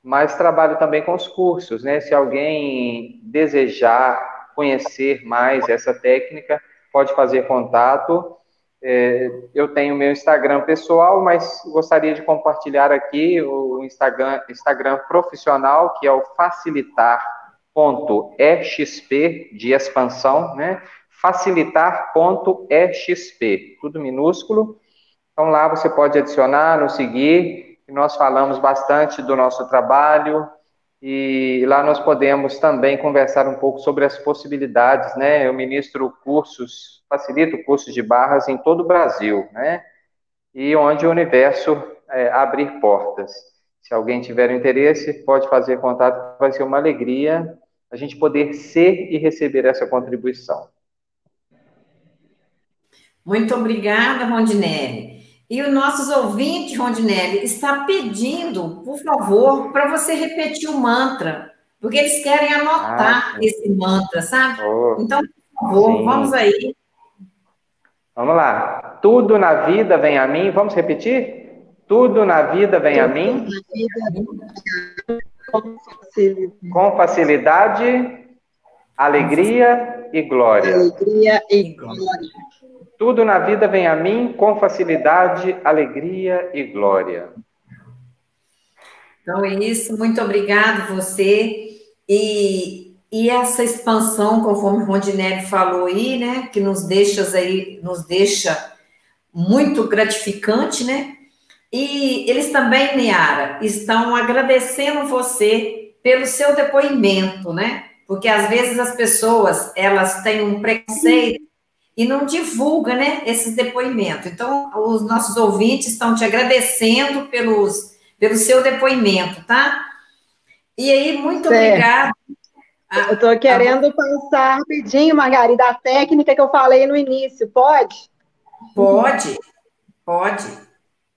mas trabalho também com os cursos. Né? Se alguém desejar conhecer mais essa técnica, pode fazer contato. É, eu tenho meu Instagram pessoal, mas gostaria de compartilhar aqui o Instagram, Instagram profissional, que é o facilitar.exp de expansão, né? facilitar.exp, tudo minúsculo. Então lá você pode adicionar, nos seguir, e nós falamos bastante do nosso trabalho, e lá nós podemos também conversar um pouco sobre as possibilidades, né? Eu ministro cursos, facilito cursos de barras em todo o Brasil, né? E onde o universo é, abrir portas. Se alguém tiver interesse, pode fazer contato, vai ser uma alegria a gente poder ser e receber essa contribuição. Muito obrigada, Rondinelli. E os nossos ouvintes, Rondinelli, está pedindo, por favor, para você repetir o mantra, porque eles querem anotar ah, esse mantra, sabe? Oh, então, por favor, sim. vamos aí. Vamos lá. Tudo na vida vem a mim. Vamos repetir? Tudo na vida vem a mim. Com facilidade, alegria e glória. Alegria e glória. Tudo na vida vem a mim com facilidade, alegria e glória. Então é isso, muito obrigado você. E, e essa expansão, conforme o Rondinelli falou aí, né, que nos deixa aí, nos deixa muito gratificante, né? E eles também, Niara, estão agradecendo você pelo seu depoimento, né? Porque às vezes as pessoas, elas têm um preconceito e não divulga, né, esses depoimentos. Então, os nossos ouvintes estão te agradecendo pelos, pelo seu depoimento, tá? E aí, muito obrigada. Eu estou querendo a... passar rapidinho, Margarida, a técnica que eu falei no início, pode? Pode, pode.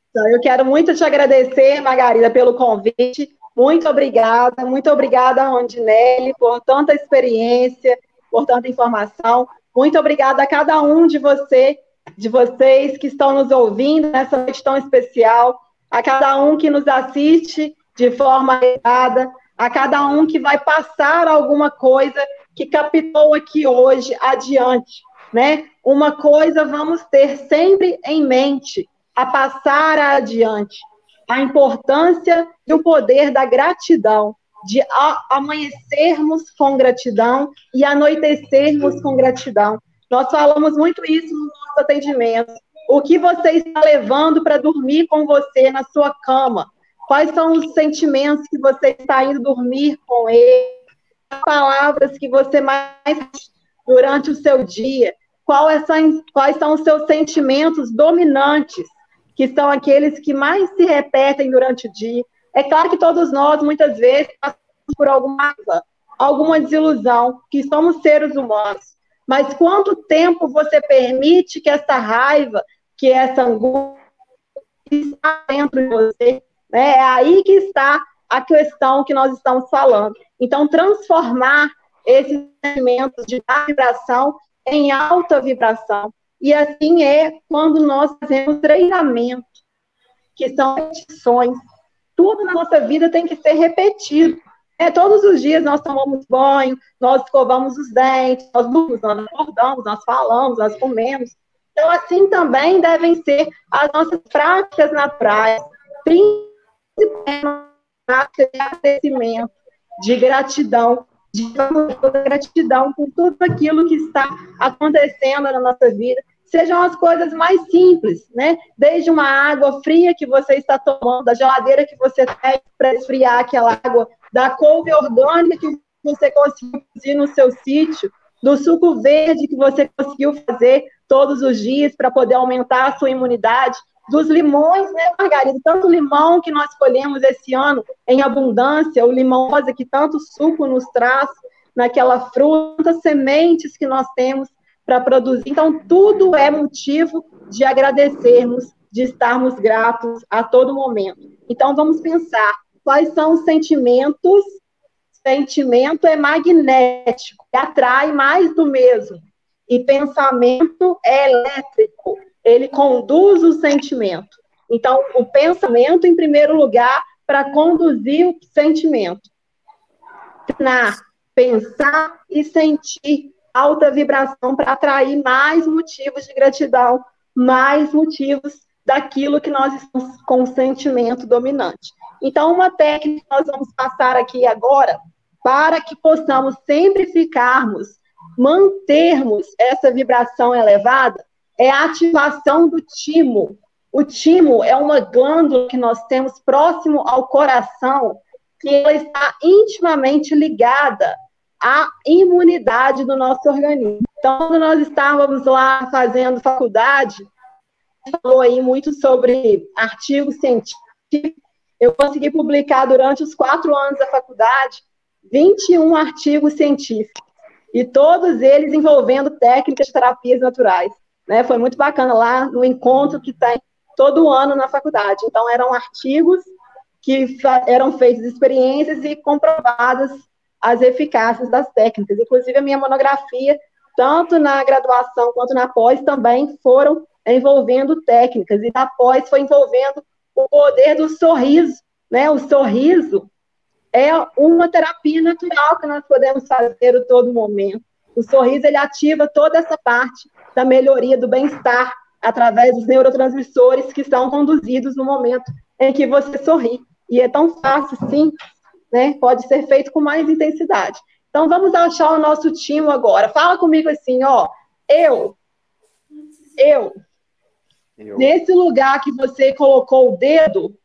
Então, eu quero muito te agradecer, Margarida, pelo convite. Muito obrigada, muito obrigada, Rondinelli, por tanta experiência, por tanta informação. Muito obrigada a cada um de você, de vocês que estão nos ouvindo nessa noite tão especial, a cada um que nos assiste de forma errada, a cada um que vai passar alguma coisa que captou aqui hoje adiante, né? Uma coisa vamos ter sempre em mente, a passar adiante, a importância e o poder da gratidão, de amanhecermos com gratidão e anoitecermos com gratidão. Nós falamos muito isso no nosso atendimento. O que você está levando para dormir com você na sua cama? Quais são os sentimentos que você está indo dormir com ele? As palavras que você mais durante o seu dia? Quais são, quais são os seus sentimentos dominantes, que são aqueles que mais se repetem durante o dia? É claro que todos nós, muitas vezes, passamos por alguma, alguma desilusão, que somos seres humanos. Mas quanto tempo você permite que essa raiva, que essa angústia está dentro de você. Né? É aí que está a questão que nós estamos falando. Então, transformar esses sentimentos de vibração em alta vibração. E assim é quando nós fazemos treinamento, que são repetições. Tudo na nossa vida tem que ser repetido. É, todos os dias nós tomamos banho, nós escovamos os dentes, nós dormimos, nós acordamos, nós falamos, nós comemos. Então, assim também devem ser as nossas práticas naturais, principalmente práticas de agradecimento, de gratidão, de gratidão por tudo aquilo que está acontecendo na nossa vida, sejam as coisas mais simples, né? Desde uma água fria que você está tomando, da geladeira que você tem para esfriar aquela água, da couve orgânica que você conseguiu produzir no seu sítio, do suco verde que você conseguiu fazer todos os dias para poder aumentar a sua imunidade, dos limões, né, Margarida? Tanto limão que nós colhemos esse ano em abundância, o limão rosa que tanto suco nos traz naquela fruta, sementes que nós temos para produzir. Então, tudo é motivo de agradecermos, de estarmos gratos a todo momento. Então, vamos pensar quais são os sentimentos sentimento é magnético, atrai mais do mesmo. E pensamento é elétrico, ele conduz o sentimento. Então, o pensamento, em primeiro lugar, para conduzir o sentimento. Treinar, pensar e sentir alta vibração para atrair mais motivos de gratidão, mais motivos daquilo que nós estamos com o sentimento dominante. Então, uma técnica que nós vamos passar aqui agora, para que possamos sempre ficarmos, mantermos essa vibração elevada, é a ativação do timo. O timo é uma glândula que nós temos próximo ao coração, que ela está intimamente ligada à imunidade do nosso organismo. Então, quando nós estávamos lá fazendo faculdade, falou aí muito sobre artigos científicos, eu consegui publicar durante os quatro anos da faculdade 21 artigos científicos, e todos eles envolvendo técnicas de terapias naturais. Né? Foi muito bacana lá no encontro que tem todo ano na faculdade. Então, eram artigos que eram feitas experiências e comprovadas as eficácias das técnicas. Inclusive, a minha monografia, tanto na graduação quanto na pós, também foram envolvendo técnicas. E na pós foi envolvendo o poder do sorriso, né? O sorriso é uma terapia natural que nós podemos fazer a todo momento. O sorriso ele ativa toda essa parte da melhoria do bem-estar através dos neurotransmissores que são conduzidos no momento em que você sorri. E é tão fácil, sim, né? Pode ser feito com mais intensidade. Então vamos achar o nosso time agora. Fala comigo assim, ó. Eu, eu, eu. Nesse lugar que você colocou o dedo,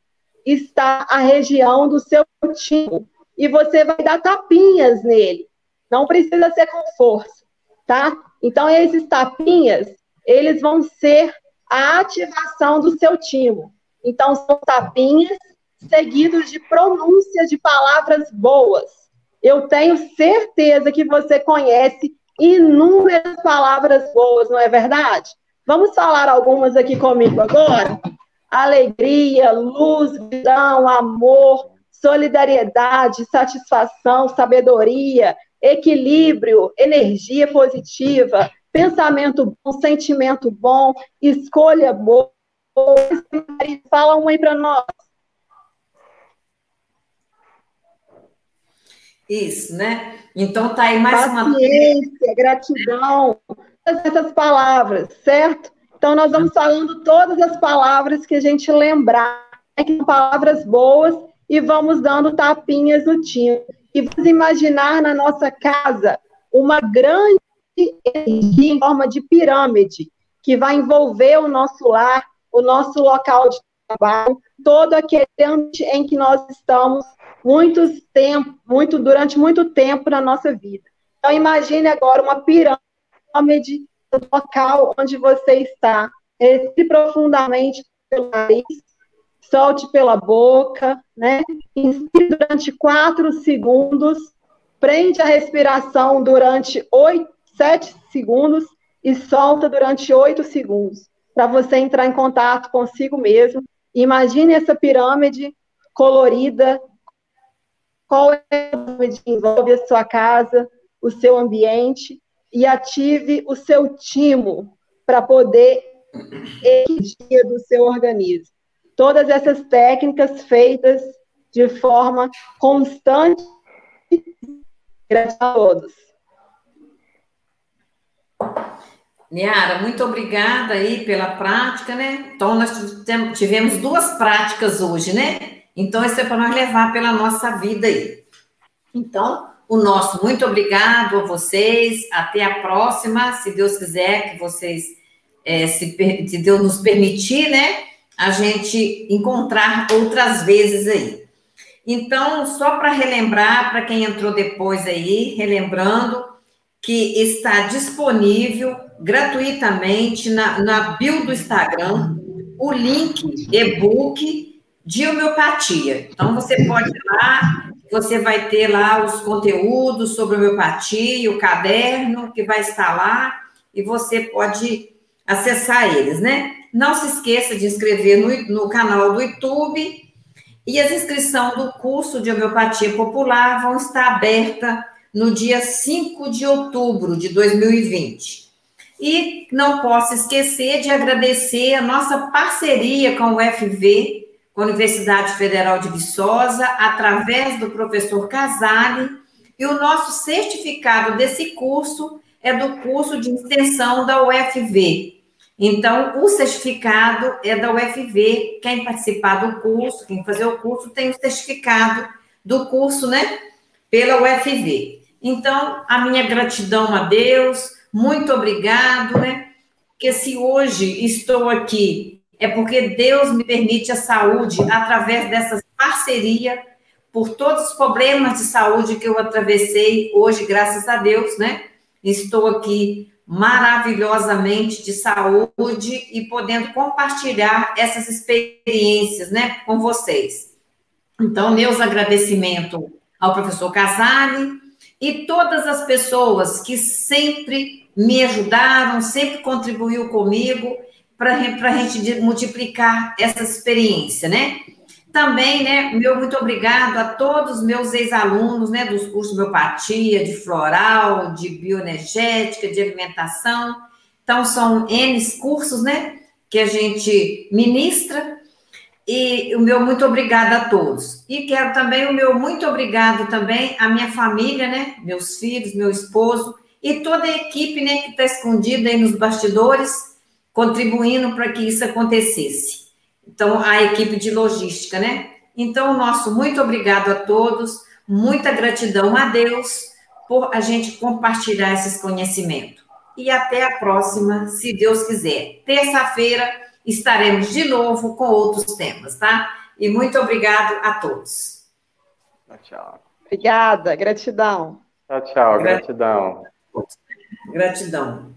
está a região do seu timo. E você vai dar tapinhas nele. Não precisa ser com força, tá? Então, esses tapinhas, eles vão ser a ativação do seu timo. Então, são tapinhas seguidos de pronúncia de palavras boas. Eu tenho certeza que você conhece inúmeras palavras boas, não é verdade? Vamos falar algumas aqui comigo agora? Alegria, luz, visão, amor, solidariedade, satisfação, sabedoria, equilíbrio, energia positiva, pensamento bom, sentimento bom, escolha boa. Fala um aí para nós. Isso, né? Então tá aí mais Paciência, uma. Gratidão, todas essas palavras, certo? Então nós vamos falando todas as palavras que a gente lembrar, né, que são palavras boas, e vamos dando tapinhas no time. E vamos imaginar na nossa casa uma grande energia em forma de pirâmide, que vai envolver o nosso lar, o nosso local de trabalho, todo aquele ambiente em que nós estamos muitos tempo, muito durante muito tempo na nossa vida. Então imagine agora uma pirâmide do local onde você está. Respire profundamente pelo nariz, solte pela boca, né? Inspire durante quatro segundos, prende a respiração durante oito, sete segundos e solta durante oito segundos, para você entrar em contato consigo mesmo. Imagine essa pirâmide colorida, qual é pirâmide que envolve a sua casa, o seu ambiente, e ative o seu timo para poder equilibrar do seu organismo. Todas essas técnicas feitas de forma constante. Graças a todos. Niara, muito obrigada aí pela prática, né? Então, nós tivemos duas práticas hoje, né? Então, isso é para nós levar pela nossa vida aí. Então, o nosso muito obrigado a vocês. Até a próxima, se Deus quiser que vocês, é, se, se Deus nos permitir, né? A gente encontrar outras vezes aí. Então, só para relembrar, para quem entrou depois aí, relembrando que está disponível gratuitamente na, na bio do Instagram o link e-book de homeopatia. Então, você pode ir lá, você vai ter lá os conteúdos sobre homeopatia, o caderno que vai estar lá, e você pode acessar eles, né? Não se esqueça de inscrever no, no canal do YouTube, e as inscrições do curso de homeopatia popular vão estar abertas no dia 5 de outubro de 2020. E não posso esquecer de agradecer a nossa parceria com o FV, com a Universidade Federal de Viçosa, através do professor Casale, e o nosso certificado desse curso é do curso de extensão da UFV. Então, o certificado é da UFV. Quem participar do curso, quem fazer o curso, tem o certificado do curso, né? Pela UFV. Então, a minha gratidão a Deus, muito obrigado, né? Porque se hoje estou aqui, é porque Deus me permite a saúde através dessa parceria, por todos os problemas de saúde que eu atravessei hoje, graças a Deus, né? Estou aqui maravilhosamente de saúde e podendo compartilhar essas experiências, né, com vocês. Então, meus agradecimentos ao professor Casale, e todas as pessoas que sempre me ajudaram, sempre contribuiu comigo para a gente multiplicar essa experiência, né? Também, né, meu muito obrigado a todos os meus ex-alunos, né, dos cursos de homeopatia, de floral, de bioenergética, de alimentação. Então, são N cursos, né, que a gente ministra e o meu muito obrigada a todos. E quero também o meu muito obrigado também à minha família, né? Meus filhos, meu esposo e toda a equipe, né, que está escondida aí nos bastidores, contribuindo para que isso acontecesse. Então, a equipe de logística, né? Então, o nosso muito obrigado a todos, muita gratidão a Deus por a gente compartilhar esses conhecimentos. E até a próxima, se Deus quiser. Terça-feira estaremos de novo com outros temas, tá? E muito obrigado a todos. Tchau, tchau. Obrigada, gratidão. Tchau, tchau, gratidão. Gratidão.